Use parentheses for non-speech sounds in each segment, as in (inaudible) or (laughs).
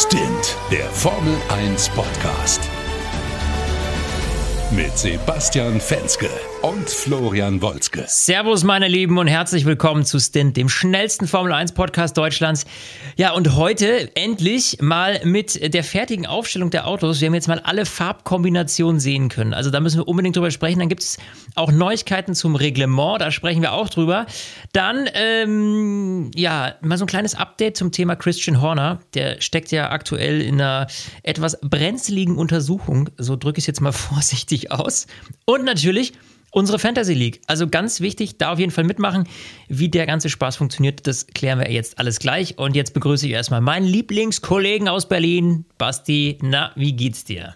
Stint, der Formel 1 Podcast. Mit Sebastian Fenske und Florian Wolzke. Servus, meine Lieben, und herzlich willkommen zu Stint, dem schnellsten Formel 1 Podcast Deutschlands. Ja, und heute endlich mal mit der fertigen Aufstellung der Autos. Wir haben jetzt mal alle Farbkombinationen sehen können. Also da müssen wir unbedingt drüber sprechen. Dann gibt es auch Neuigkeiten zum Reglement, da sprechen wir auch drüber. Dann, ähm, ja, mal so ein kleines Update zum Thema Christian Horner. Der steckt ja aktuell in einer etwas brenzligen Untersuchung. So drücke ich es jetzt mal (laughs) vorsichtig aus. Und natürlich unsere Fantasy League. Also ganz wichtig, da auf jeden Fall mitmachen. Wie der ganze Spaß funktioniert, das klären wir jetzt alles gleich. Und jetzt begrüße ich erstmal meinen Lieblingskollegen aus Berlin, Basti. Na, wie geht's dir?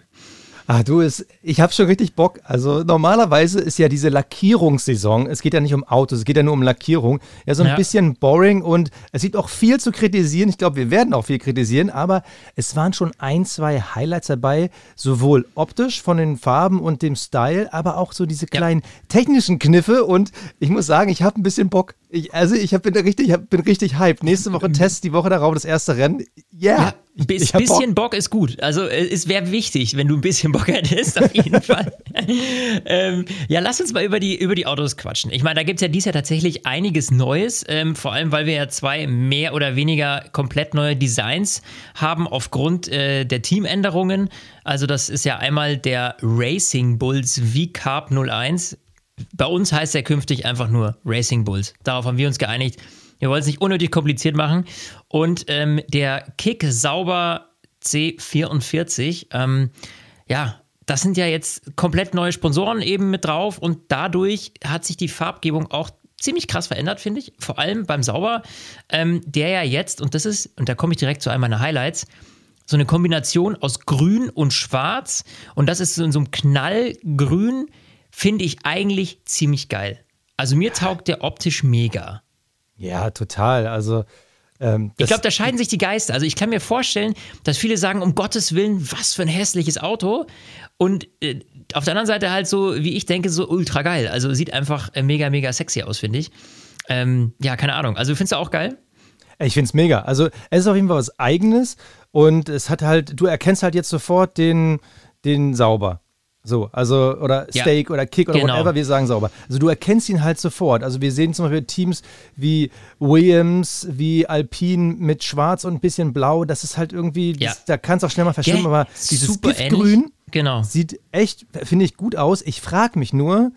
Ah, du, ist, ich habe schon richtig Bock. Also normalerweise ist ja diese Lackierungssaison, es geht ja nicht um Autos, es geht ja nur um Lackierung, ja so ein ja. bisschen boring und es gibt auch viel zu kritisieren. Ich glaube, wir werden auch viel kritisieren, aber es waren schon ein, zwei Highlights dabei, sowohl optisch von den Farben und dem Style, aber auch so diese kleinen ja. technischen Kniffe und ich muss sagen, ich habe ein bisschen Bock. Ich, also ich hab, bin richtig, ich bin richtig hyped. Nächste Woche Test, die Woche darauf das erste Rennen. Yeah. Ja. Ein bisschen Bock. Bock. ist gut. Also äh, es wäre wichtig, wenn du ein bisschen Bock hättest, auf jeden (laughs) Fall. ähm, ja, lass uns mal über die, über die Autos quatschen. Ich meine, da gibt es ja dieses Jahr tatsächlich einiges Neues, ähm, vor allem weil wir ja zwei mehr oder weniger komplett neue Designs haben aufgrund äh, der Teamänderungen. Also das ist ja einmal der Racing Bulls V-Carb 01. Bei uns heißt er künftig einfach nur Racing Bulls. Darauf haben wir uns geeinigt. Wir wollen es nicht unnötig kompliziert machen. Und ähm, der Kick Sauber C44, ähm, ja, das sind ja jetzt komplett neue Sponsoren eben mit drauf und dadurch hat sich die Farbgebung auch ziemlich krass verändert, finde ich. Vor allem beim Sauber, ähm, der ja jetzt, und das ist, und da komme ich direkt zu einem meiner Highlights, so eine Kombination aus Grün und Schwarz und das ist in so einem Knallgrün, finde ich eigentlich ziemlich geil. Also mir taugt der optisch mega. Ja, total. Also ähm, ich glaube, da scheiden sich die Geister. Also ich kann mir vorstellen, dass viele sagen, um Gottes Willen, was für ein hässliches Auto. Und äh, auf der anderen Seite halt so, wie ich denke, so ultra geil. Also sieht einfach äh, mega, mega sexy aus, finde ich. Ähm, ja, keine Ahnung. Also findest du auch geil? Ich finde es mega. Also es ist auf jeden Fall was Eigenes und es hat halt, du erkennst halt jetzt sofort den, den Sauber. So, also, oder Steak ja, oder Kick oder genau. whatever, wir sagen sauber. Also du erkennst ihn halt sofort. Also wir sehen zum Beispiel Teams wie Williams, wie Alpine mit Schwarz und ein bisschen Blau. Das ist halt irgendwie, ja. das, da kann es auch schnell mal verschwimmen, aber dieses Giftgrün genau. sieht echt, finde ich, gut aus. Ich frage mich nur,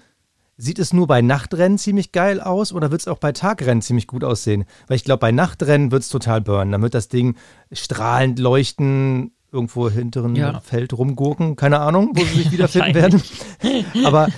Sieht es nur bei Nachtrennen ziemlich geil aus oder wird es auch bei Tagrennen ziemlich gut aussehen? Weil ich glaube, bei Nachtrennen wird es total burnen. Dann wird das Ding strahlend leuchten, irgendwo hinteren ja. Feld rumgurken. Keine Ahnung, wo sie sich (laughs) wiederfinden werden. aber,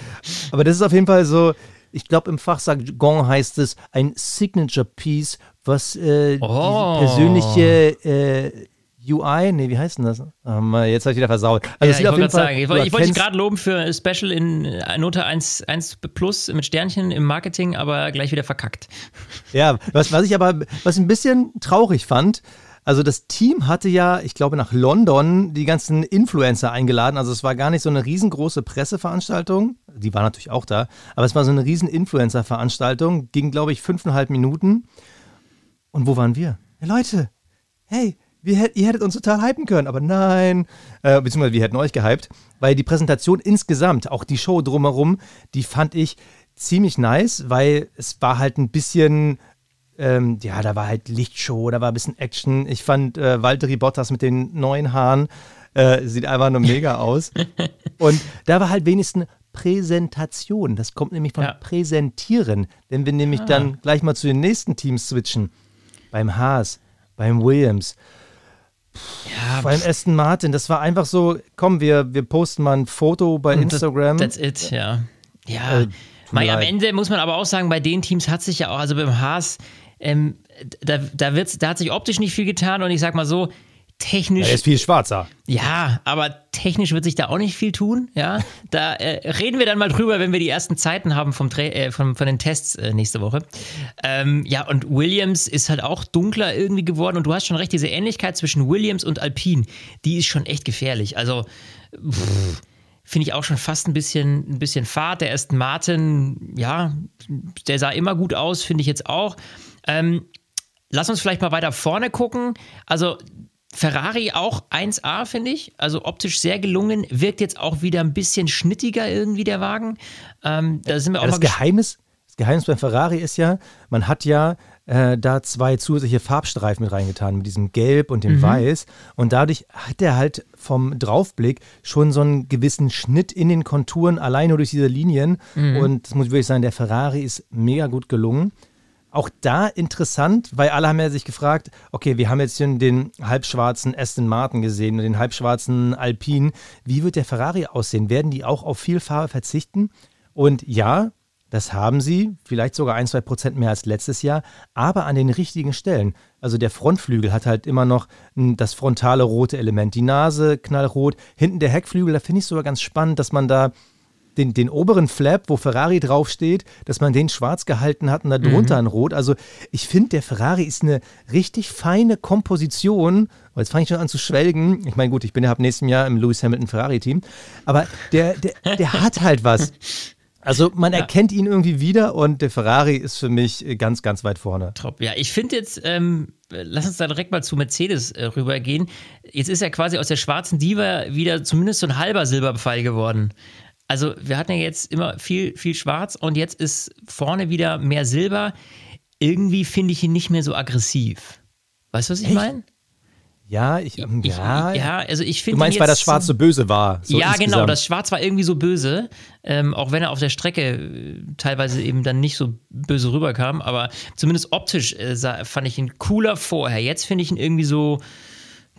aber das ist auf jeden Fall so, ich glaube, im Fachjargon heißt es ein Signature Piece, was äh, oh. die persönliche äh, UI, nee, wie heißt denn das? Oh, jetzt habe ich wieder versaut. Also ja, ich wollte sagen, ich wollte dich gerade loben für Special in äh, Note 1, 1 Plus mit Sternchen im Marketing, aber gleich wieder verkackt. Ja, was, was ich aber, was ein bisschen traurig fand, also das Team hatte ja, ich glaube, nach London die ganzen Influencer eingeladen. Also es war gar nicht so eine riesengroße Presseveranstaltung. Die war natürlich auch da. Aber es war so eine riesen Influencer-Veranstaltung. Ging, glaube ich, fünfeinhalb Minuten. Und wo waren wir? Ja, Leute, hey, wir, ihr hättet uns total hypen können, aber nein. Äh, beziehungsweise wir hätten euch gehypt. Weil die Präsentation insgesamt, auch die Show drumherum, die fand ich ziemlich nice, weil es war halt ein bisschen ähm, ja, da war halt Lichtshow, da war ein bisschen Action. Ich fand äh, Valtteri Bottas mit den neuen Haaren, äh, sieht einfach nur mega (laughs) aus. Und da war halt wenigstens Präsentation. Das kommt nämlich von ja. Präsentieren. Wenn wir nämlich ah. dann gleich mal zu den nächsten Teams switchen. Beim Haas, beim Williams. Ja, beim Aston Martin, das war einfach so, komm, wir, wir posten mal ein Foto bei Instagram. That's it, ja. Ja, äh, Mai, am Ende muss man aber auch sagen, bei den Teams hat sich ja auch, also beim Haas, ähm, da, da, wird's, da hat sich optisch nicht viel getan und ich sag mal so, technisch. Er ist viel schwarzer. Ja, aber technisch wird sich da auch nicht viel tun. Ja, da äh, reden wir dann mal drüber, wenn wir die ersten Zeiten haben vom äh, von, von den Tests äh, nächste Woche. Ähm, ja, und Williams ist halt auch dunkler irgendwie geworden und du hast schon recht, diese Ähnlichkeit zwischen Williams und Alpine, die ist schon echt gefährlich. Also, finde ich auch schon fast ein bisschen, ein bisschen fad. Der Aston Martin, ja, der sah immer gut aus, finde ich jetzt auch. Ähm, lass uns vielleicht mal weiter vorne gucken. Also Ferrari auch 1A, finde ich. Also optisch sehr gelungen. Wirkt jetzt auch wieder ein bisschen schnittiger irgendwie der Wagen. Ähm, da sind wir auch Ja, das Geheimnis, das Geheimnis beim Ferrari ist ja, man hat ja äh, da zwei zusätzliche Farbstreifen mit reingetan, mit diesem Gelb und dem Mhm. Weiß. Und dadurch hat er halt vom Draufblick schon so einen gewissen Schnitt in den Konturen, allein nur durch diese Linien. Mhm. Und das muss ich wirklich sagen, der Ferrari ist mega gut gelungen. Auch da interessant, weil alle haben ja sich gefragt, okay, wir haben jetzt hier den halbschwarzen Aston Martin gesehen und den halbschwarzen Alpine. Wie wird der Ferrari aussehen? Werden die auch auf viel Farbe verzichten? Und ja, das haben sie, vielleicht sogar ein, zwei Prozent mehr als letztes Jahr, aber an den richtigen Stellen. Also der Frontflügel hat halt immer noch m, das frontale rote Element, die Nase knallrot, hinten der Heckflügel, da finde ich sogar ganz spannend, dass man da den, den oberen Flap, wo Ferrari draufsteht, dass man den schwarz gehalten hat und da drunter ein Rot. Also ich finde, der Ferrari ist eine richtig feine Komposition. Und Jetzt fange ich schon an zu schwelgen. Ich meine, gut, ich bin ja ab nächstem Jahr im Lewis Hamilton Ferrari-Team. Aber der, der, der hat halt was. Also man (laughs) erkennt ihn irgendwie wieder und der Ferrari ist für mich ganz, ganz weit vorne. Top. Ja, ich finde jetzt, ähm, lass uns da direkt mal zu Mercedes äh, rübergehen. Jetzt ist ja quasi aus der schwarzen Diva wieder zumindest so ein halber Silberpfeil geworden. Also wir hatten ja jetzt immer viel, viel Schwarz und jetzt ist vorne wieder mehr Silber. Irgendwie finde ich ihn nicht mehr so aggressiv. Weißt du, was ich meine? Ja, ich, ähm, Ich, ja, ja, also ich Du finde. meinst, ihn weil das Schwarz so böse war. So ja, genau, insgesamt. das Schwarz war irgendwie so böse, ähm, auch wenn er auf der Strecke äh, teilweise eben dann nicht so böse rüberkam, aber zumindest optisch äh, sah, fand ich ihn cooler vorher. Jetzt finde ich ihn irgendwie so,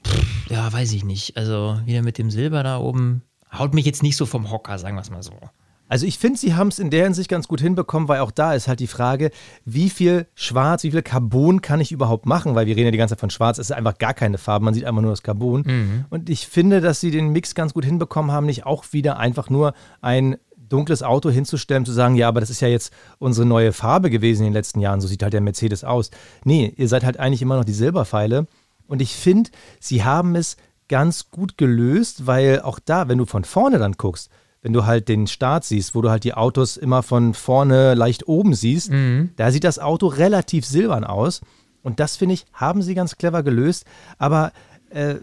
pff, ja, weiß ich nicht. Also wieder mit dem Silber da oben, haut mich jetzt nicht so vom Hocker, sagen wir es mal so. Also ich finde, sie haben es in der Hinsicht ganz gut hinbekommen, weil auch da ist halt die Frage, wie viel Schwarz, wie viel Carbon kann ich überhaupt machen? Weil wir reden ja die ganze Zeit von Schwarz, es ist einfach gar keine Farbe, man sieht einfach nur das Carbon. Und ich finde, dass sie den Mix ganz gut hinbekommen haben, nicht auch wieder einfach nur ein dunkles Auto hinzustellen, zu sagen, ja, aber das ist ja jetzt unsere neue Farbe gewesen in den letzten Jahren, so sieht halt der Mercedes aus. Nee, ihr seid halt eigentlich immer noch die Silberpfeile. Und ich finde, sie haben es ganz gut gelöst, weil auch da, wenn du von vorne dann guckst, wenn du halt den Start siehst, wo du halt die Autos immer von vorne leicht oben siehst, da sieht das Auto relativ silbern aus. Und das, finde ich, haben sie ganz clever gelöst. Aber äh,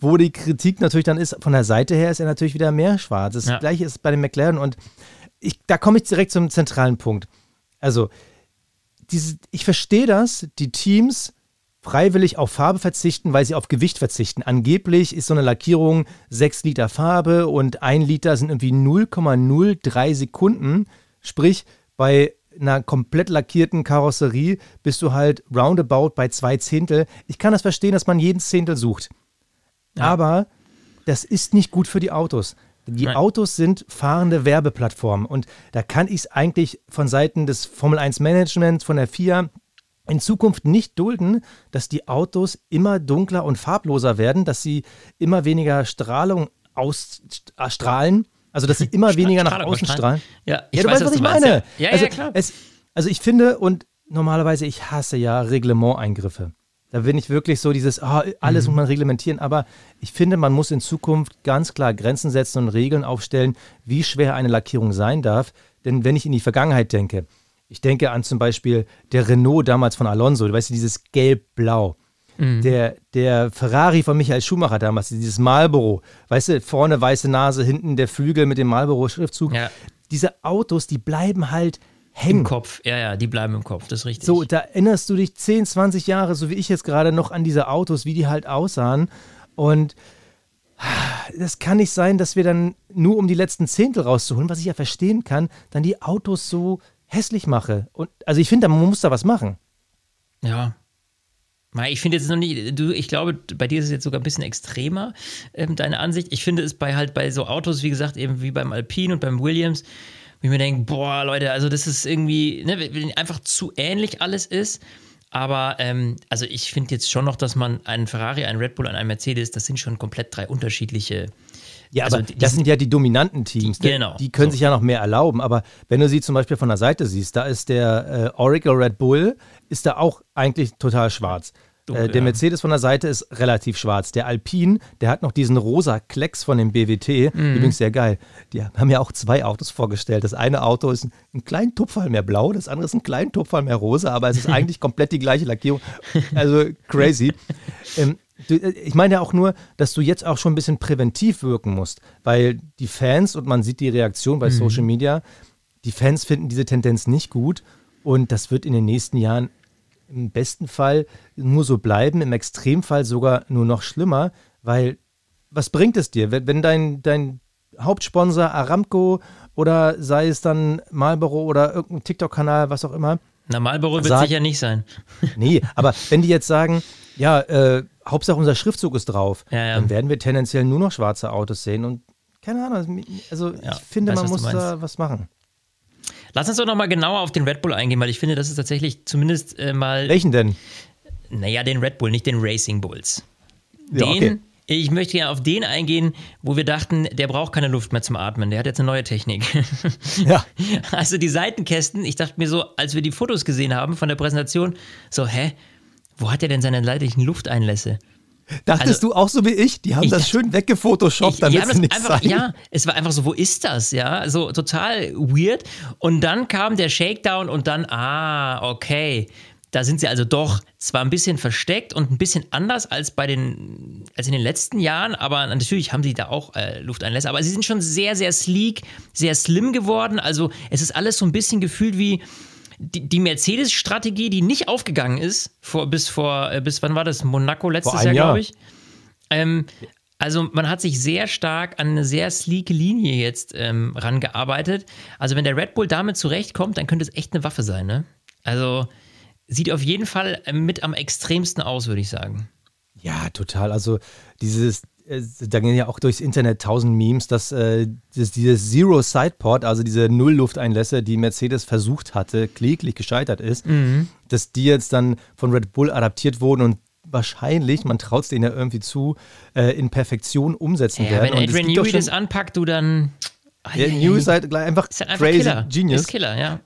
wo die Kritik natürlich dann ist, von der Seite her ist er natürlich wieder mehr schwarz. Das Ja. gleiche ist bei den McLaren und ich, da komme ich direkt zum zentralen Punkt. Also, diese, ich verstehe das, die Teams freiwillig auf Farbe verzichten, weil sie auf Gewicht verzichten. Angeblich ist so eine Lackierung 6 Liter Farbe und 1 Liter sind irgendwie 0,03 Sekunden. Sprich, bei einer komplett lackierten Karosserie bist du halt roundabout bei zwei Zehntel. Ich kann das verstehen, dass man jeden Zehntel sucht. Aber das ist nicht gut für die Autos. Die Nein. Autos sind fahrende Werbeplattformen und da kann ich es eigentlich von Seiten des Formel 1 Managements, von der FIA in Zukunft nicht dulden, dass die Autos immer dunkler und farbloser werden, dass sie immer weniger Strahlung ausstrahlen, also dass sie (laughs) immer weniger nach außen strahlen. Ja, ich ja du weiß, weißt, was ich meinst, meine. Ja, ja, also, ja, klar. Es, also ich finde und normalerweise, ich hasse ja Reglementeingriffe. Da bin ich wirklich so dieses, ah, alles Mhm. muss man reglementieren, aber ich finde, man muss in Zukunft ganz klar Grenzen setzen und Regeln aufstellen, wie schwer eine Lackierung sein darf. Denn wenn ich in die Vergangenheit denke, ich denke an zum Beispiel der Renault damals von Alonso, du weißt, dieses Gelb-Blau. Mhm. Der, der Ferrari von Michael Schumacher damals, dieses Marlboro, weißt du, vorne weiße Nase, hinten der Flügel mit dem Marlboro-Schriftzug. Ja. Diese Autos, die bleiben halt hängen. Im Kopf, ja, ja, die bleiben im Kopf, das ist richtig. So, da erinnerst du dich 10, 20 Jahre, so wie ich jetzt gerade noch an diese Autos, wie die halt aussahen. Und das kann nicht sein, dass wir dann nur um die letzten Zehntel rauszuholen, was ich ja verstehen kann, dann die Autos so hässlich mache. Und also ich finde, man muss da was machen. Ja. Ich finde jetzt noch nicht, du, ich glaube, bei dir ist es jetzt sogar ein bisschen extremer, ähm, deine Ansicht. Ich finde es bei halt bei so Autos, wie gesagt, eben wie beim Alpine und beim Williams, wie ich mir denke, boah, Leute, also das ist irgendwie, ne, wenn einfach zu ähnlich alles ist. Aber ähm, also ich finde jetzt schon noch, dass man einen Ferrari, einen Red Bull und einen Mercedes, das sind schon komplett drei unterschiedliche. Ja, Also aber die- das sind ja die dominanten Teams. Die- genau, Die können so. sich ja noch mehr erlauben. Aber wenn du sie zum Beispiel von der Seite siehst, da ist der äh, Oracle Red Bull, ist da auch eigentlich total schwarz. Dunkel, äh, der ja. Mercedes von der Seite ist relativ schwarz. Der Alpine, der hat noch diesen rosa Klecks von dem BWT. Mhm. Übrigens sehr geil. Die haben ja auch zwei Autos vorgestellt. Das eine Auto ist ein kleinen Tupferl mehr blau, das andere ist ein kleinen Tupferl mehr rosa, aber es ist (laughs) eigentlich komplett die gleiche Lackierung. Also crazy. (laughs) ähm, äh, ich meine ja auch nur, dass du jetzt auch schon ein bisschen präventiv wirken musst, weil die Fans, und man sieht die Reaktion bei mhm. Social Media, die Fans finden diese Tendenz nicht gut und das wird in den nächsten Jahren im besten Fall nur so bleiben, im Extremfall sogar nur noch schlimmer, weil was bringt es dir, wenn dein, dein Hauptsponsor Aramco oder sei es dann Marlboro oder irgendein TikTok-Kanal, was auch immer. Na, Marlboro wird sicher nicht sein. (laughs) Nee, aber wenn die jetzt sagen, ja, äh, Hauptsache unser Schriftzug ist drauf, ja, ja. dann werden wir tendenziell nur noch schwarze Autos sehen und keine Ahnung, also ja, ich finde, weiß, man muss da was machen. Lass uns doch nochmal genauer auf den Red Bull eingehen, weil ich finde, das ist tatsächlich zumindest äh, mal. Welchen denn? Naja, den Red Bull, nicht den Racing Bulls. Den, okay. Ich möchte ja auf den eingehen, wo wir dachten, der braucht keine Luft mehr zum Atmen. Der hat jetzt eine neue Technik. Ja. (laughs) Also die Seitenkästen, ich dachte mir so, als wir die Fotos gesehen haben von der Präsentation, so, hä? Wo hat er denn seine leidlichen Lufteinlässe? Dachtest also, du auch so wie ich? Die haben das dachte, schön weggefotoshoppt, damit es nicht einfach, Ja, es war einfach so, wo ist das? Ja, so total weird. Und dann kam der Shakedown und dann, ah, okay. Da sind sie also doch zwar ein bisschen versteckt und ein bisschen anders als bei den, als in den letzten Jahren, aber natürlich haben sie da auch äh, Lufteinlässe, aber sie sind schon sehr, sehr sleek, sehr slim geworden. Also es ist alles so ein bisschen gefühlt wie, die, die Mercedes-Strategie, die nicht aufgegangen ist, vor, bis vor, äh, bis wann war das? Monaco letztes Jahr, Jahr. glaube ich. Ähm, also man hat sich sehr stark an eine sehr sleeke Linie jetzt ähm, rangearbeitet. Also wenn der Red Bull damit zurechtkommt, dann könnte es echt eine Waffe sein, ne? Also sieht auf jeden Fall äh, mit am extremsten aus, würde ich sagen. Ja, total. Also dieses, äh, da gehen ja auch durchs Internet tausend Memes, dass, äh, dass dieses Zero Sideport, also diese Null-Lufteinlässe, die Mercedes versucht hatte, kläglich gescheitert ist, mhm. dass die jetzt dann von Red Bull adaptiert wurden und wahrscheinlich, man traut es denen ja irgendwie zu, äh, in Perfektion umsetzen ja, werden. Wenn Adrian Newey das anpackt, du dann. Ja, Newey ist halt einfach, ist halt einfach crazy Killer. Genius. Ist Killer, ja.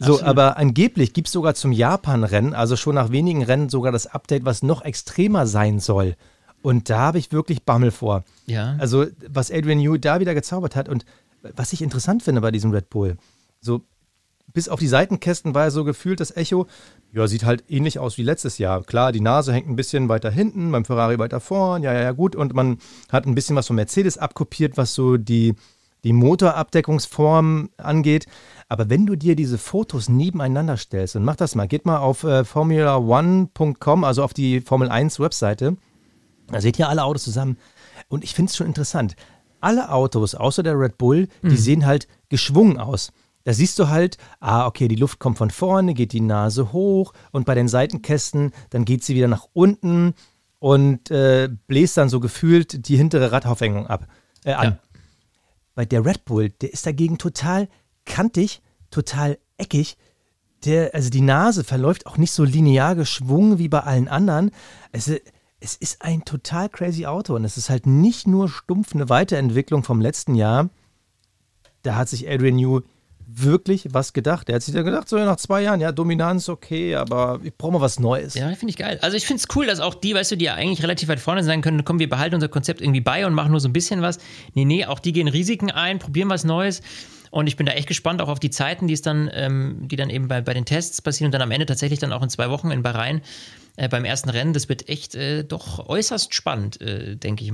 So, Absolut. aber angeblich gibt es sogar zum Japan-Rennen, also schon nach wenigen Rennen, sogar das Update, was noch extremer sein soll. Und da habe ich wirklich Bammel vor. Ja. Also, was Adrian Newey da wieder gezaubert hat und was ich interessant finde bei diesem Red Bull, so bis auf die Seitenkästen war er so gefühlt, das Echo, ja, sieht halt ähnlich aus wie letztes Jahr. Klar, die Nase hängt ein bisschen weiter hinten, beim Ferrari weiter vorn, ja, ja, ja, gut. Und man hat ein bisschen was von Mercedes abkopiert, was so die, die Motorabdeckungsform angeht. Aber wenn du dir diese Fotos nebeneinander stellst, und mach das mal, geht mal auf äh, formula1.com, also auf die Formel 1 Webseite, da seht ihr alle Autos zusammen. Und ich finde es schon interessant. Alle Autos, außer der Red Bull, die mhm. sehen halt geschwungen aus. Da siehst du halt, ah, okay, die Luft kommt von vorne, geht die Nase hoch und bei den Seitenkästen, dann geht sie wieder nach unten und äh, bläst dann so gefühlt die hintere Radaufhängung ab, äh, an. Ja. Bei der Red Bull, der ist dagegen total kantig, total eckig. Der, also die Nase verläuft auch nicht so linear geschwungen wie bei allen anderen. Also es ist ein total crazy Auto und es ist halt nicht nur stumpf eine Weiterentwicklung vom letzten Jahr. Da hat sich Adrian New wirklich was gedacht. Er hat sich da gedacht, so nach zwei Jahren, ja, Dominanz, okay, aber ich brauche mal was Neues. Ja, finde ich geil. Also ich finde es cool, dass auch die, weißt du, die ja eigentlich relativ weit vorne sein können, komm, wir behalten unser Konzept irgendwie bei und machen nur so ein bisschen was. Nee, nee, auch die gehen Risiken ein, probieren was Neues. Und ich bin da echt gespannt auch auf die Zeiten, die es dann, ähm, die dann eben bei, bei den Tests passieren und dann am Ende tatsächlich dann auch in zwei Wochen in Bahrain äh, beim ersten Rennen. Das wird echt äh, doch äußerst spannend, äh, denke ich.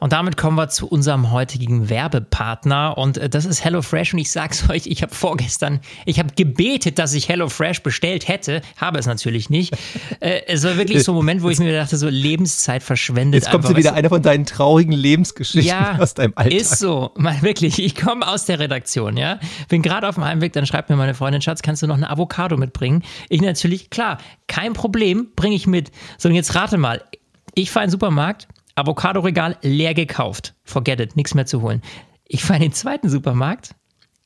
Und damit kommen wir zu unserem heutigen Werbepartner und äh, das ist HelloFresh und ich sag's (laughs) euch, ich habe vorgestern, ich habe gebetet, dass ich HelloFresh bestellt hätte, habe es natürlich nicht. (laughs) Äh, es war wirklich so ein Moment, wo ich mir dachte, so Lebenszeit verschwendet. Jetzt kommt einfach, wieder einer von deinen traurigen Lebensgeschichten ja, aus deinem Alltag. Ist so, mal wirklich, ich komme aus der Redaktion, ja, bin gerade auf dem Heimweg, dann schreibt mir meine Freundin, Schatz, kannst du noch eine Avocado mitbringen? Ich natürlich, klar, kein Problem, bringe ich mit. So, und jetzt rate mal, ich fahre in den Supermarkt, Avocado-Regal leer gekauft. Forget it, nichts mehr zu holen. Ich fahre in den zweiten Supermarkt,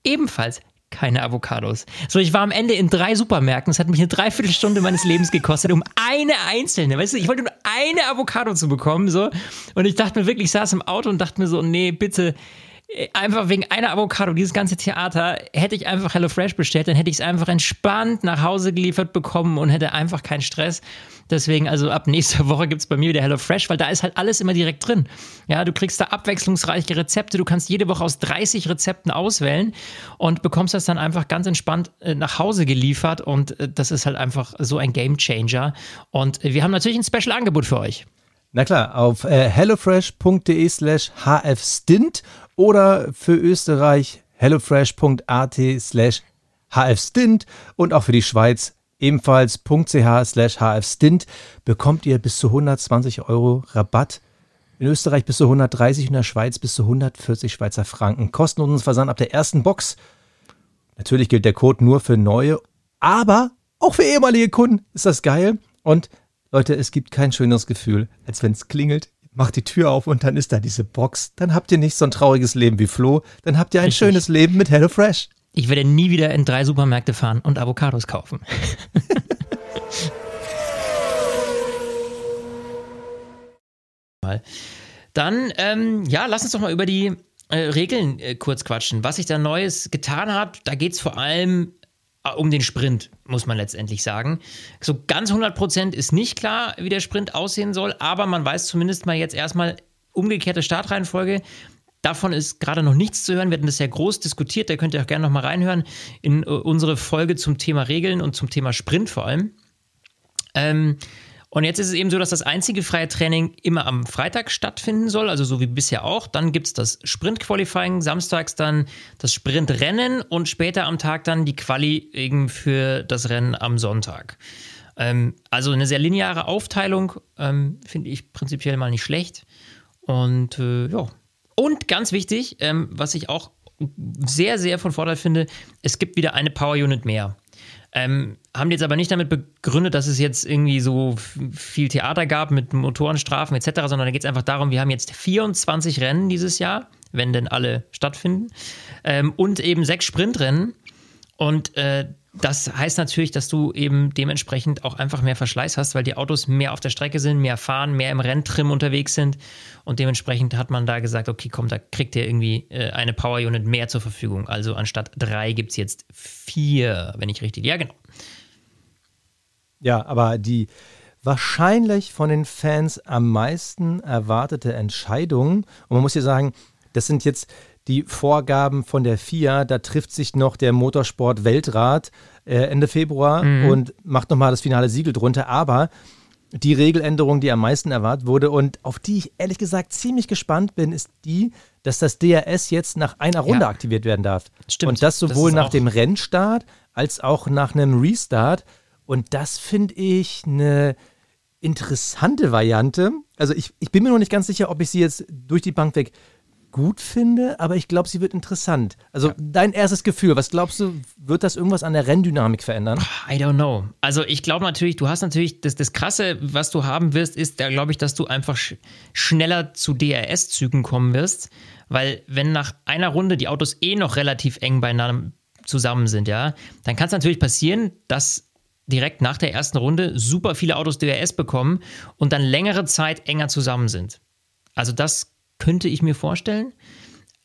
ebenfalls keine Avocados. So, ich war am Ende in drei Supermärkten. Es hat mich eine Dreiviertelstunde meines Lebens gekostet, um eine einzelne, weißt du, ich wollte nur eine Avocado zu bekommen, so. Und ich dachte mir wirklich, ich saß im Auto und dachte mir so, nee, bitte, einfach wegen einer Avocado, dieses ganze Theater, hätte ich einfach HelloFresh bestellt, dann hätte ich es einfach entspannt nach Hause geliefert bekommen und hätte einfach keinen Stress. Deswegen, also ab nächster (laughs) Woche gibt es bei mir wieder HelloFresh, weil da ist halt alles immer direkt drin. Ja, du kriegst da abwechslungsreiche Rezepte, du kannst jede Woche aus 30 Rezepten auswählen und bekommst das dann einfach ganz entspannt äh, nach Hause geliefert und äh, das ist halt einfach so ein Game Changer. Und wir haben natürlich ein Special-Angebot für euch. Na klar, auf äh, hellofresh.de slash hfstint oder für Österreich hellofresh.at slash hfstint und auch für die Schweiz ebenfalls .ch slash hfstint bekommt ihr bis zu 120 Euro Rabatt. In Österreich bis zu 130 und in der Schweiz bis zu 140 Schweizer Franken. Kostenlosen Versand ab der ersten Box. Natürlich gilt der Code nur für neue, aber auch für ehemalige Kunden ist das geil. Und Leute, es gibt kein schöneres Gefühl, als wenn es klingelt, macht die Tür auf und dann ist da diese Box. Dann habt ihr nicht so ein trauriges Leben wie Flo, dann habt ihr ein Richtig. schönes Leben mit HelloFresh. Ich werde nie wieder in drei Supermärkte fahren und Avocados kaufen. (laughs) Dann, ähm, ja, lass uns doch mal über die äh, Regeln äh, kurz quatschen. Was sich da Neues getan hat, da geht es vor allem um den Sprint, muss man letztendlich sagen. So ganz 100% ist nicht klar, wie der Sprint aussehen soll, aber man weiß zumindest mal jetzt erstmal umgekehrte Startreihenfolge. Davon ist gerade noch nichts zu hören. Wir hatten das ja groß diskutiert. Da könnt ihr auch gerne noch mal reinhören in äh, unsere Folge zum Thema Regeln und zum Thema Sprint vor allem. Ähm, und jetzt ist es eben so, dass das einzige freie Training immer am Freitag stattfinden soll, also so wie bisher auch. Dann gibt es das Sprint-Qualifying, samstags dann das Sprintrennen und später am Tag dann die Quali eben für das Rennen am Sonntag. Ähm, also eine sehr lineare Aufteilung, ähm, finde ich prinzipiell mal nicht schlecht. Und äh, ja. Und ganz wichtig, ähm, was ich auch sehr, sehr von Vorteil finde, es gibt wieder eine Power Unit mehr. Ähm, haben jetzt aber nicht damit begründet, dass es jetzt irgendwie so viel Theater gab mit Motorenstrafen etc., sondern da geht es einfach darum, wir haben jetzt 24 Rennen dieses Jahr, wenn denn alle stattfinden, ähm, und eben sechs Sprintrennen. Und äh, das heißt natürlich, dass du eben dementsprechend auch einfach mehr Verschleiß hast, weil die Autos mehr auf der Strecke sind, mehr fahren, mehr im Renntrim unterwegs sind. Und dementsprechend hat man da gesagt, okay, komm, da kriegt ihr irgendwie äh, eine Power Unit mehr zur Verfügung. Also anstatt drei gibt es jetzt vier, wenn ich richtig. Ja, genau. Ja, aber die wahrscheinlich von den Fans am meisten erwartete Entscheidung, und man muss hier sagen, das sind jetzt die Vorgaben von der FIA. Da trifft sich noch der Motorsport-Weltrat äh, Ende Februar mhm. und macht nochmal das finale Siegel drunter. Aber die Regeländerung, die am meisten erwartet wurde und auf die ich ehrlich gesagt ziemlich gespannt bin, ist die, dass das DRS jetzt nach einer Runde ja. aktiviert werden darf. Stimmt. Und das sowohl das nach dem Rennstart als auch nach einem Restart. Und das finde ich eine interessante Variante. Also ich, ich bin mir noch nicht ganz sicher, ob ich sie jetzt durch die Bank weg gut finde, aber ich glaube, sie wird interessant. Also ja. dein erstes Gefühl, was glaubst du, wird das irgendwas an der Renndynamik verändern? I don't know. Also ich glaube natürlich, du hast natürlich, das, das Krasse, was du haben wirst, ist, da glaube ich, dass du einfach sch schneller zu DRS-Zügen kommen wirst, weil wenn nach einer Runde die Autos eh noch relativ eng beieinander zusammen sind, ja, dann kann es natürlich passieren, dass direkt nach der ersten Runde super viele Autos DRS bekommen und dann längere Zeit enger zusammen sind. Also das könnte ich mir vorstellen.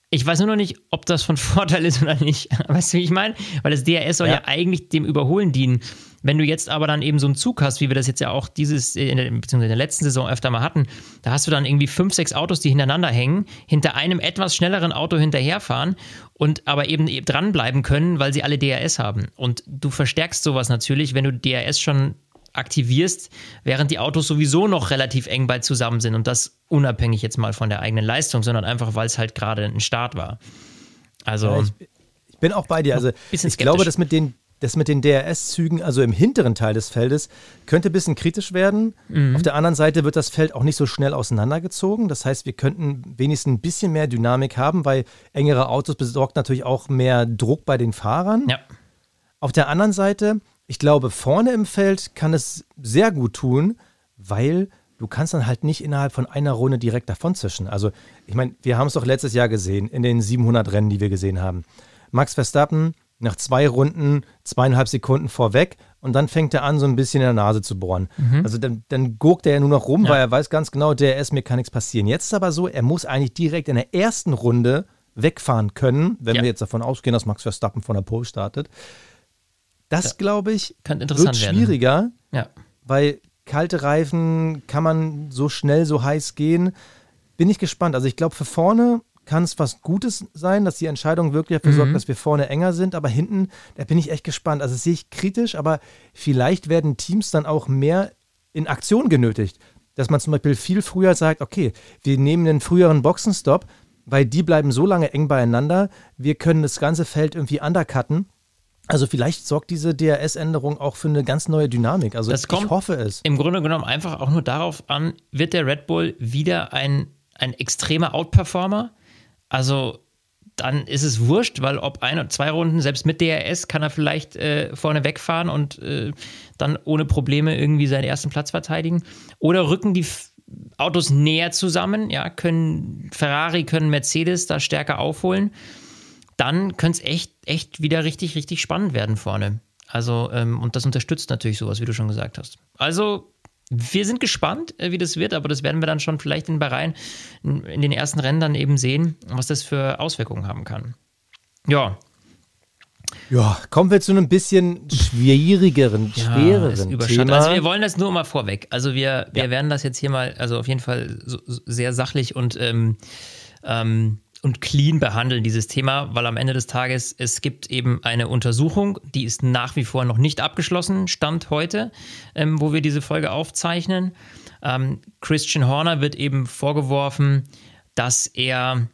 Ich weiß nur noch nicht, ob das von (laughs) Vorteil ist oder nicht. Weißt du, wie ich meine? Weil das DRS soll ja. ja. eigentlich dem Überholen dienen. Wenn du jetzt aber dann eben so einen Zug hast, wie wir das jetzt ja auch dieses, äh, in der, beziehungsweise in der letzten Saison öfter mal hatten, da hast du dann irgendwie fünf, sechs Autos, die hintereinander hängen, hinter einem etwas schnelleren Auto hinterherfahren und aber eben dranbleiben können, weil sie alle DRS haben. Und du verstärkst sowas natürlich, wenn du DRS schon aktivierst, während die Autos sowieso noch relativ eng bald zusammen sind und das unabhängig jetzt mal von der eigenen Leistung, sondern einfach, weil es halt gerade ein Start war. Also. Ja, ich, ich, bin auch bei dir. Also, ich glaube, dass mit den das mit den DRS-Zügen, also im hinteren Teil des Feldes, könnte ein bisschen kritisch werden. Mhm. Auf der anderen Seite wird das Feld auch nicht so schnell auseinandergezogen. Das heißt, wir könnten wenigstens ein bisschen mehr Dynamik haben, weil engere Autos besorgt natürlich auch mehr Druck bei den Fahrern. Ja. Auf der anderen Seite ich glaube, vorne im Feld kann es sehr gut tun, weil du kannst dann halt nicht innerhalb von einer Runde direkt davon zischen. Also, ich meine, wir haben es doch letztes Jahr gesehen, in den 700 Rennen, die wir gesehen haben. Max Verstappen nach zwei Runden zweieinhalb Sekunden vorweg und dann fängt er an, so ein bisschen in der Nase zu bohren. Mhm. Also dann, dann guckt er ja nur noch rum, ja. weil er weiß ganz genau, der ist mir kann nichts passieren. Jetzt ist aber so, er muss eigentlich direkt in der ersten Runde wegfahren können, wenn Ja. wir jetzt davon ausgehen, dass Max Verstappen von der Pole startet. Das, Ja. glaube ich, Könnte interessant wird werden. schwieriger, Ja. weil kalte Reifen kann man so schnell, so heiß gehen. Bin ich gespannt. Also ich glaube, für vorne kann es was Gutes sein, dass die Entscheidung wirklich dafür Mhm. sorgt, dass wir vorne enger sind. Aber hinten, da bin ich echt gespannt. Also das sehe ich kritisch, aber vielleicht werden Teams dann auch mehr in Aktion genötigt. Dass man zum Beispiel viel früher sagt, okay, wir nehmen den früheren Boxenstopp, weil die bleiben so lange eng beieinander, wir können das ganze Feld irgendwie undercutten. Also vielleicht sorgt diese DRS-Änderung auch für eine ganz neue Dynamik. Also Das ich hoffe es. Im Grunde genommen einfach auch nur darauf an, wird der Red Bull wieder ein, ein extremer Outperformer? Also dann ist es wurscht, weil ob ein oder zwei Runden, selbst mit DRS, kann er vielleicht äh, vorne wegfahren und äh, dann ohne Probleme irgendwie seinen ersten Platz verteidigen. Oder rücken die Autos näher zusammen, ja, können Ferrari, können Mercedes da stärker aufholen. Dann könnte es echt, echt wieder richtig, richtig spannend werden vorne. Also, ähm, und das unterstützt natürlich sowas, wie du schon gesagt hast. Also, wir sind gespannt, äh, wie das wird, aber das werden wir dann schon vielleicht in Bahrain in, den ersten Rennen dann eben sehen, was das für Auswirkungen haben kann. Ja, Ja, kommen wir zu einem bisschen schwierigeren, ist schwereren. Thema. Also wir wollen das nur mal vorweg. Also wir, wir Ja. werden das jetzt hier mal, also auf jeden Fall so, so sehr sachlich und, ähm, ähm, und clean behandeln, dieses Thema, weil am Ende des Tages, es gibt eben eine Untersuchung, die ist nach wie vor noch nicht abgeschlossen, Stand heute, ähm, wo wir diese Folge aufzeichnen. Ähm, Christian Horner wird eben vorgeworfen, dass er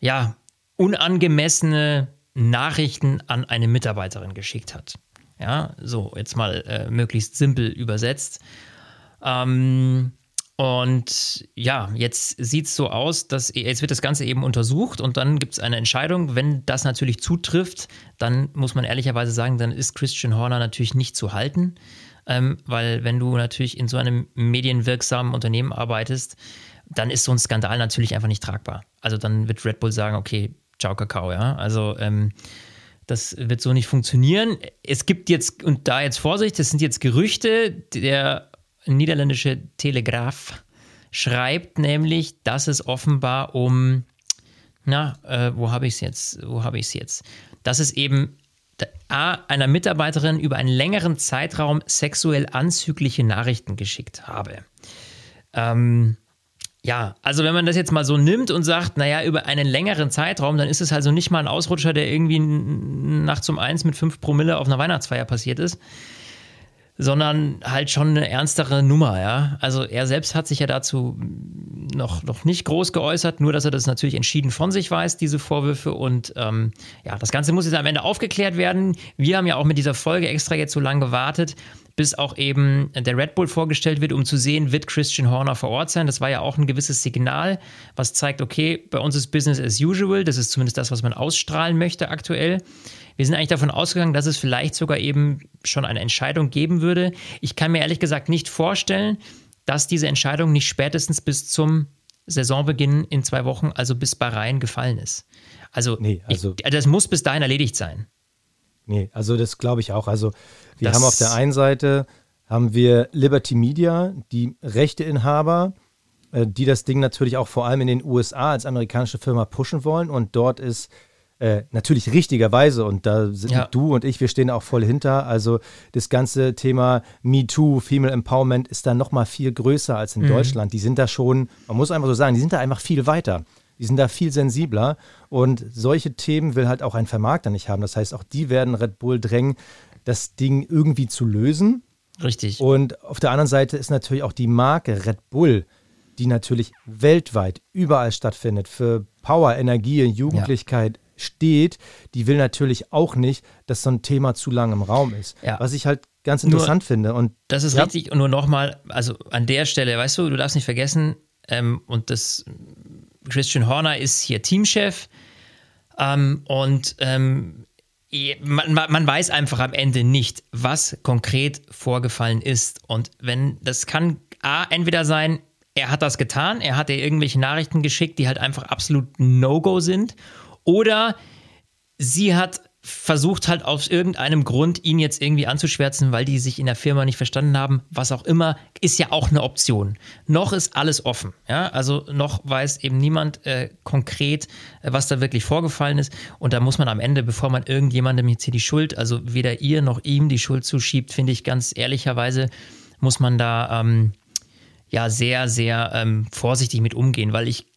ja, unangemessene Nachrichten an eine Mitarbeiterin geschickt hat. Ja, so jetzt mal äh, möglichst simpel übersetzt. Ähm, und ja, jetzt sieht es so aus, dass jetzt wird das Ganze eben untersucht und dann gibt es eine Entscheidung. Wenn das natürlich zutrifft, dann muss man ehrlicherweise sagen, dann ist Christian Horner natürlich nicht zu halten. Ähm, weil wenn du natürlich in so einem medienwirksamen Unternehmen arbeitest, dann ist so ein Skandal natürlich einfach nicht tragbar. Also dann wird Red Bull sagen, okay, ciao Kakao, ja. Also ähm, das wird so nicht funktionieren. Es gibt jetzt, und da jetzt Vorsicht, das sind jetzt Gerüchte, der niederländische Telegraph schreibt nämlich, dass es offenbar um, na, äh, wo habe ich es jetzt, wo habe ich es jetzt, dass es eben A, einer Mitarbeiterin über einen längeren Zeitraum sexuell anzügliche Nachrichten geschickt habe. Ähm, ja, also wenn man das jetzt mal so nimmt und sagt, naja, über einen längeren Zeitraum, dann ist es also nicht mal ein Ausrutscher, der irgendwie nachts um eins mit fünf Promille auf einer Weihnachtsfeier passiert ist, sondern halt schon eine ernstere Nummer, ja. Also er selbst hat sich ja dazu noch, noch nicht groß geäußert, nur dass er das natürlich entschieden von sich weiß, diese Vorwürfe. Und ähm, ja, das Ganze muss jetzt am Ende aufgeklärt werden. Wir haben ja auch mit dieser Folge extra jetzt so lange gewartet, bis auch eben der Red Bull vorgestellt wird, um zu sehen, wird Christian Horner vor Ort sein. Das war ja auch ein gewisses Signal, was zeigt, okay, bei uns ist Business as usual. Das ist zumindest das, was man ausstrahlen möchte aktuell. Wir sind eigentlich davon ausgegangen, dass es vielleicht sogar eben schon eine Entscheidung geben würde. Ich kann mir ehrlich gesagt nicht vorstellen, dass diese Entscheidung nicht spätestens bis zum Saisonbeginn in zwei Wochen, also bis Bahrain, gefallen ist. Also, Nee, also- ich, das muss bis dahin erledigt sein. Nee, also das glaube ich auch. Also wir Das- haben auf der einen Seite haben wir Liberty Media, die Rechteinhaber, äh, die das Ding natürlich auch vor allem in den USA als amerikanische Firma pushen wollen. Und dort ist äh, natürlich richtigerweise, und da sind Ja. du und ich, wir stehen auch voll hinter. Also das ganze Thema MeToo, Female Empowerment ist da noch mal viel größer als in Deutschland. Die sind da schon, man muss einfach so sagen, die sind da einfach viel weiter. Die sind da viel sensibler und solche Themen will halt auch ein Vermarkter nicht haben. Das heißt, auch die werden Red Bull drängen, das Ding irgendwie zu lösen. Richtig. Und auf der anderen Seite ist natürlich auch die Marke Red Bull, die natürlich weltweit überall stattfindet, für Power, Energie, Jugendlichkeit steht, die will natürlich auch nicht, dass so ein Thema zu lang im Raum ist. Ja. Was ich halt ganz interessant finde. Und Das ist Ja. richtig. Und nur nochmal, also an der Stelle, weißt du, du darfst nicht vergessen, ähm, und das Christian Horner ist hier Teamchef. Ähm, und ähm, man, man man weiß einfach am Ende nicht, was konkret vorgefallen ist. Und wenn, das kann A, entweder sein, er hat das getan, er hat ihr irgendwelche Nachrichten geschickt, die halt einfach absolut No-Go sind. Oder sie hat versucht halt aus irgendeinem Grund, ihn jetzt irgendwie anzuschwärzen, weil die sich in der Firma nicht verstanden haben, was auch immer, ist ja auch eine Option. Noch ist alles offen, ja, also noch weiß eben niemand äh, konkret, äh, was da wirklich vorgefallen ist. Und da muss man am Ende, bevor man irgendjemandem jetzt hier die Schuld, also weder ihr noch ihm die Schuld zuschiebt, finde ich ganz ehrlicherweise, muss man da ähm, ja sehr, sehr ähm, vorsichtig mit umgehen, weil ich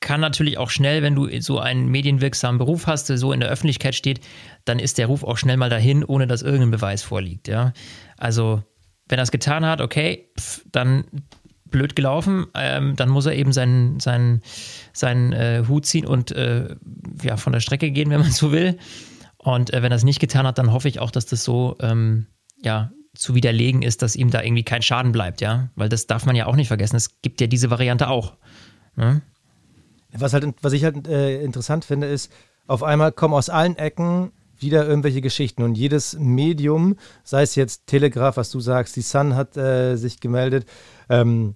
kann natürlich auch schnell, wenn du so einen medienwirksamen Beruf hast, der so in der Öffentlichkeit steht, dann ist der Ruf auch schnell mal dahin, ohne dass irgendein Beweis vorliegt. Ja? Also, wenn er es getan hat, okay, pf, dann blöd gelaufen, ähm, dann muss er eben seinen, seinen, seinen äh, Hut ziehen und äh, ja, von der Strecke gehen, wenn man so will. Und äh, wenn er es nicht getan hat, dann hoffe ich auch, dass das so ähm, ja, zu widerlegen ist, dass ihm da irgendwie kein Schaden bleibt, ja. Weil das darf man ja auch nicht vergessen. Es gibt ja diese Variante auch. Ne? Was, halt, was ich halt äh, interessant finde, ist, auf einmal kommen aus allen Ecken wieder irgendwelche Geschichten und jedes Medium, sei es jetzt Telegraph, was du sagst, die Sun hat äh, sich gemeldet, ähm,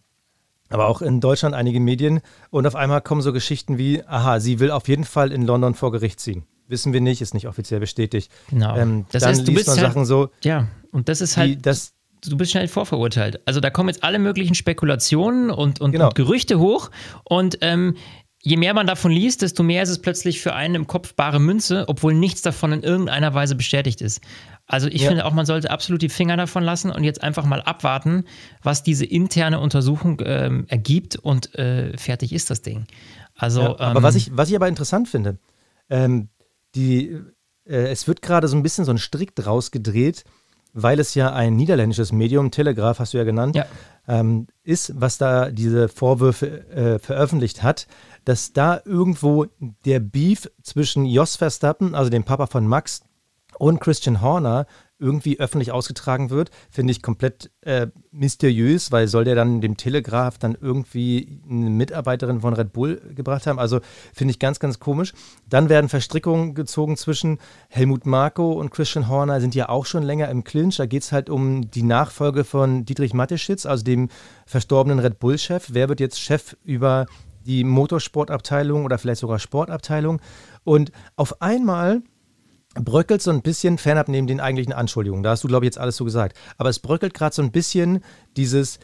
aber auch in Deutschland einige Medien und auf einmal kommen so Geschichten wie, aha, sie will auf jeden Fall in London vor Gericht ziehen. Wissen wir nicht, ist nicht offiziell bestätigt. Genau. Ähm, das dann du liest man halt, Sachen so, Ja, und das ist halt. die, das, du bist schnell vorverurteilt. Also da kommen jetzt alle möglichen Spekulationen und, und, Genau. und Gerüchte hoch. Und ähm, je mehr man davon liest, desto mehr ist es plötzlich für einen im Kopf bare Münze, obwohl nichts davon in irgendeiner Weise bestätigt ist. Also ich Ja. finde auch, man sollte absolut die Finger davon lassen und jetzt einfach mal abwarten, was diese interne Untersuchung ähm, ergibt und äh, fertig ist das Ding. Also, Ja, aber ähm, was ich, was ich aber interessant finde, ähm, die, äh, es wird gerade so ein bisschen so ein Strick draus gedreht, weil es ja ein niederländisches Medium, Telegraph hast du ja genannt, Ja. ähm, ist, was da diese Vorwürfe äh, veröffentlicht hat, dass da irgendwo der Beef zwischen Jos Verstappen, also dem Papa von Max, und Christian Horner irgendwie öffentlich ausgetragen wird, finde ich komplett äh, mysteriös, weil soll der dann dem Telegraph dann irgendwie eine Mitarbeiterin von Red Bull gebracht haben? Also finde ich ganz, ganz komisch. Dann werden Verstrickungen gezogen zwischen Helmut Marko und Christian Horner, sind ja auch schon länger im Clinch. Da geht es halt um die Nachfolge von Dietrich Mateschitz, also dem verstorbenen Red Bull-Chef. Wer wird jetzt Chef über die Motorsportabteilung oder vielleicht sogar Sportabteilung? Und auf einmal bröckelt so ein bisschen, fernab neben den eigentlichen Anschuldigungen. Da hast du, glaube ich, jetzt alles so gesagt. Aber es bröckelt gerade so ein bisschen dieses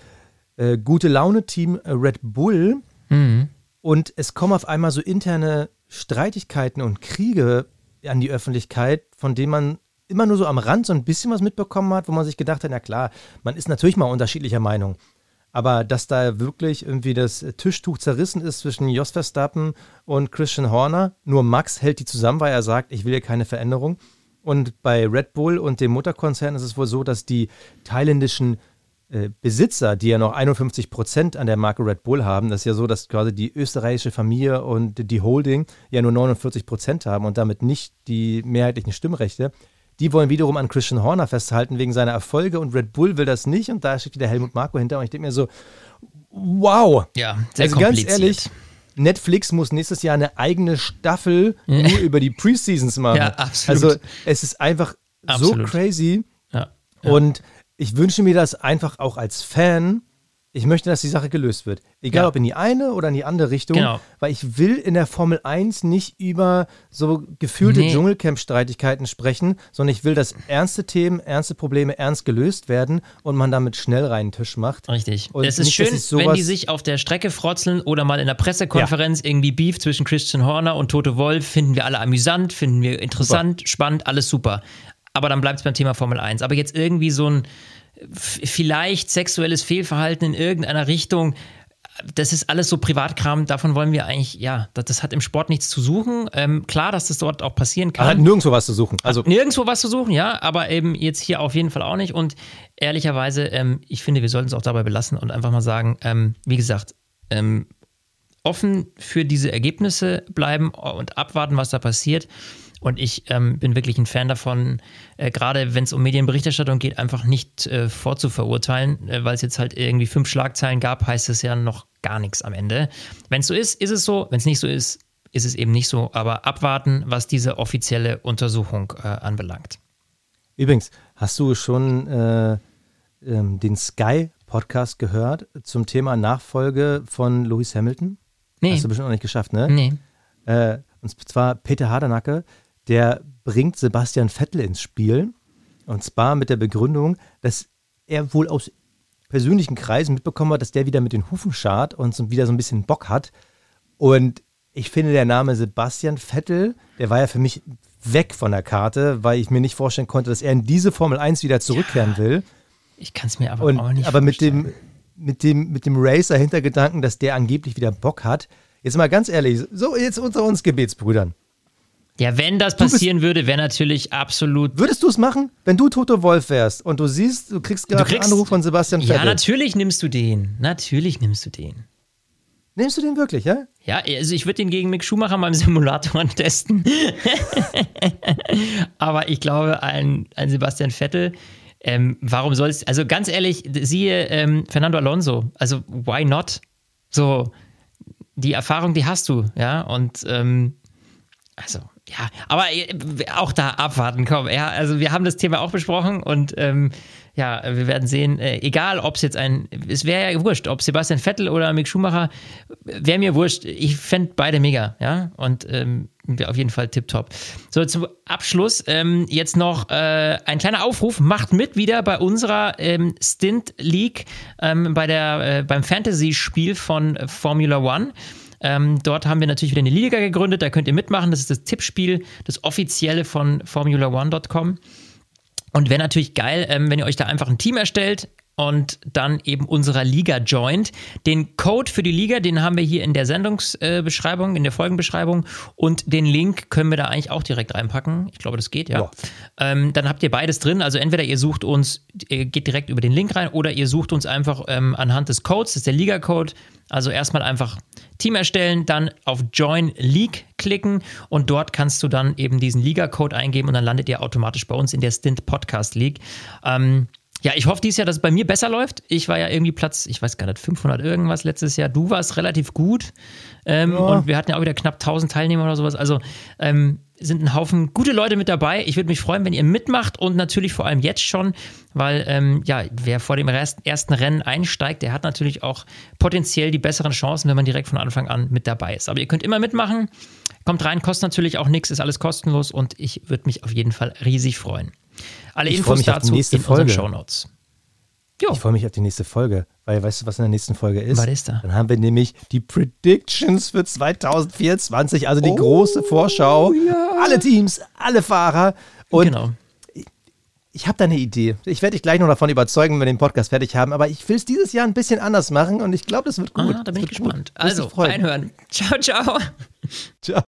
äh, gute Laune-Team äh, Red Bull Mhm. und es kommen auf einmal so interne Streitigkeiten und Kriege an die Öffentlichkeit, von denen man immer nur so am Rand so ein bisschen was mitbekommen hat, wo man sich gedacht hat, na klar, man ist natürlich mal unterschiedlicher Meinung. Aber dass da wirklich irgendwie das Tischtuch zerrissen ist zwischen Jos Verstappen und Christian Horner, nur Max hält die zusammen, weil er sagt, ich will hier keine Veränderung. Und bei Red Bull und dem Mutterkonzern ist es wohl so, dass die thailändischen äh, Besitzer, die ja noch 51 Prozent an der Marke Red Bull haben, das ist ja so, dass quasi die österreichische Familie und die Holding ja nur 49 Prozent haben und damit nicht die mehrheitlichen Stimmrechte. Die wollen wiederum an Christian Horner festhalten wegen seiner Erfolge und Red Bull will das nicht und da steht wieder Helmut Marko hinter und ich denke mir so, wow. Ja, sehr also ganz ehrlich, Netflix muss nächstes Jahr eine eigene Staffel nur über die Preseasons (laughs) machen. Ja, absolut. Also es ist einfach Absolut. so crazy. Ja. Ja. Und ich wünsche mir das einfach auch als Fan. Ich möchte, dass die Sache gelöst wird. Egal Ja. ob in die eine oder in die andere Richtung. Genau. Weil ich will in der Formel 1 nicht über so gefühlte Nee. Dschungelcamp-Streitigkeiten sprechen, sondern ich will, dass ernste Themen, ernste Probleme ernst gelöst werden und man damit schnell reinen Tisch macht. Richtig. Und es ist nicht, schön, wenn die sich auf der Strecke frotzeln oder mal in der Pressekonferenz irgendwie Beef zwischen Christian Horner und Toto Wolf. Finden wir alle amüsant, finden wir interessant, spannend, alles super. Aber dann bleibt es beim Thema Formel 1. Aber jetzt irgendwie so ein vielleicht sexuelles Fehlverhalten in irgendeiner Richtung. Das ist alles so Privatkram, davon wollen wir eigentlich, ja, das, das hat im Sport nichts zu suchen. Ähm, klar, dass das dort auch passieren kann. Hat nirgendwo was zu suchen. Also Nirgendwo was zu suchen, ja, aber eben jetzt hier auf jeden Fall auch nicht. Und ehrlicherweise, ähm, ich finde, wir sollten es auch dabei belassen und einfach mal sagen, ähm, wie gesagt, ähm, offen für diese Ergebnisse bleiben und abwarten, was da passiert. Und ich ähm, bin wirklich ein Fan davon, äh, gerade wenn es um Medienberichterstattung geht, einfach nicht äh, vorzuverurteilen, äh, weil es jetzt halt irgendwie fünf Schlagzeilen gab, heißt es ja noch gar nichts am Ende. Wenn es so ist, ist es so. Wenn es nicht so ist, ist es eben nicht so. Aber abwarten, was diese offizielle Untersuchung äh, anbelangt. Übrigens, hast du schon äh, ähm, den Sky-Podcast gehört zum Thema Nachfolge von Lewis Hamilton? Nee. Hast du bestimmt noch nicht geschafft, ne? Nee. Äh, und zwar Peter Hardernacke, der bringt Sebastian Vettel ins Spiel. Und zwar mit der Begründung, dass er wohl aus persönlichen Kreisen mitbekommen hat, dass der wieder mit den Hufen schart und so, wieder so ein bisschen Bock hat. Und ich finde, der Name Sebastian Vettel, der war ja für mich weg von der Karte, weil ich mir nicht vorstellen konnte, dass er in diese Formel 1 wieder zurückkehren ja, will. Ich kann es mir aber und, auch nicht Aber mit dem, mit, dem, mit dem Racer-Hintergedanken, dass der angeblich wieder Bock hat. Jetzt mal ganz ehrlich, so jetzt unter uns Gebetsbrüdern. Ja, wenn das passieren würde, wäre natürlich absolut. Würdest du es machen, wenn du Toto Wolf wärst und du siehst, du kriegst gerade einen Anruf von Sebastian Vettel? Ja, natürlich nimmst du den. Natürlich nimmst du den. Nimmst du den wirklich, ja? Ja, also ich würde den gegen Mick Schumacher mal im (laughs) Simulator testen. (laughs) Aber ich glaube, ein, ein Sebastian Vettel, ähm, warum soll es, also ganz ehrlich, siehe ähm, Fernando Alonso, also why not? So, die Erfahrung, die hast du, ja, und ähm, also ja, aber äh, auch da abwarten, komm. Ja, also wir haben das Thema auch besprochen und ähm, ja, wir werden sehen, äh, egal ob es jetzt ein, es wäre ja wurscht, ob Sebastian Vettel oder Mick Schumacher, wäre mir wurscht. Ich fände beide mega, ja, und ähm, auf jeden Fall tipptopp. So, zum Abschluss ähm, jetzt noch äh, ein kleiner Aufruf. Macht mit wieder bei unserer ähm, Stint League ähm, bei der, äh, beim Fantasy-Spiel von Formula One. Ähm, dort haben wir natürlich wieder eine Liga gegründet, da könnt ihr mitmachen. Das ist das Tippspiel, das offizielle von Formula1.com. Und wäre natürlich geil, ähm, wenn ihr euch da einfach ein Team erstellt und dann eben unserer Liga joint. Den Code für die Liga, den haben wir hier in der Sendungsbeschreibung, in der Folgenbeschreibung und den Link können wir da eigentlich auch direkt reinpacken. Ich glaube, das geht, ja. ja. Ähm, dann habt ihr beides drin. Also entweder ihr sucht uns, ihr geht direkt über den Link rein oder ihr sucht uns einfach ähm, anhand des Codes, das ist der Liga-Code. Also erstmal einfach Team erstellen, dann auf Join League klicken und dort kannst du dann eben diesen Liga-Code eingeben und dann landet ihr automatisch bei uns in der Stint Podcast League. Ähm, ja, ich hoffe dieses Jahr, dass es bei mir besser läuft. Ich war ja irgendwie Platz, ich weiß gar nicht, 500 irgendwas letztes Jahr. Du warst relativ gut. Ähm, ja. Und wir hatten ja auch wieder knapp 1000 Teilnehmer oder sowas. Also ähm, sind ein Haufen gute Leute mit dabei. Ich würde mich freuen, wenn ihr mitmacht und natürlich vor allem jetzt schon, weil ähm, ja, wer vor dem ersten Rennen einsteigt, der hat natürlich auch potenziell die besseren Chancen, wenn man direkt von Anfang an mit dabei ist. Aber ihr könnt immer mitmachen. Kommt rein, kostet natürlich auch nichts, ist alles kostenlos und ich würde mich auf jeden Fall riesig freuen. Alle ich Infos dazu in Folge. unseren Shownotes. Jo. Ich freue mich auf die nächste Folge, weil weißt du, was in der nächsten Folge ist? Was ist da? Dann haben wir nämlich die Predictions für 2024, also die oh, große Vorschau. Ja. Alle Teams, alle Fahrer. Und genau. ich, ich habe da eine Idee. Ich werde dich gleich noch davon überzeugen, wenn wir den Podcast fertig haben, aber ich will es dieses Jahr ein bisschen anders machen und ich glaube, das wird gut. Ah, da bin ich gespannt. Gut. Also, reinhören. Ciao, ciao. Ciao.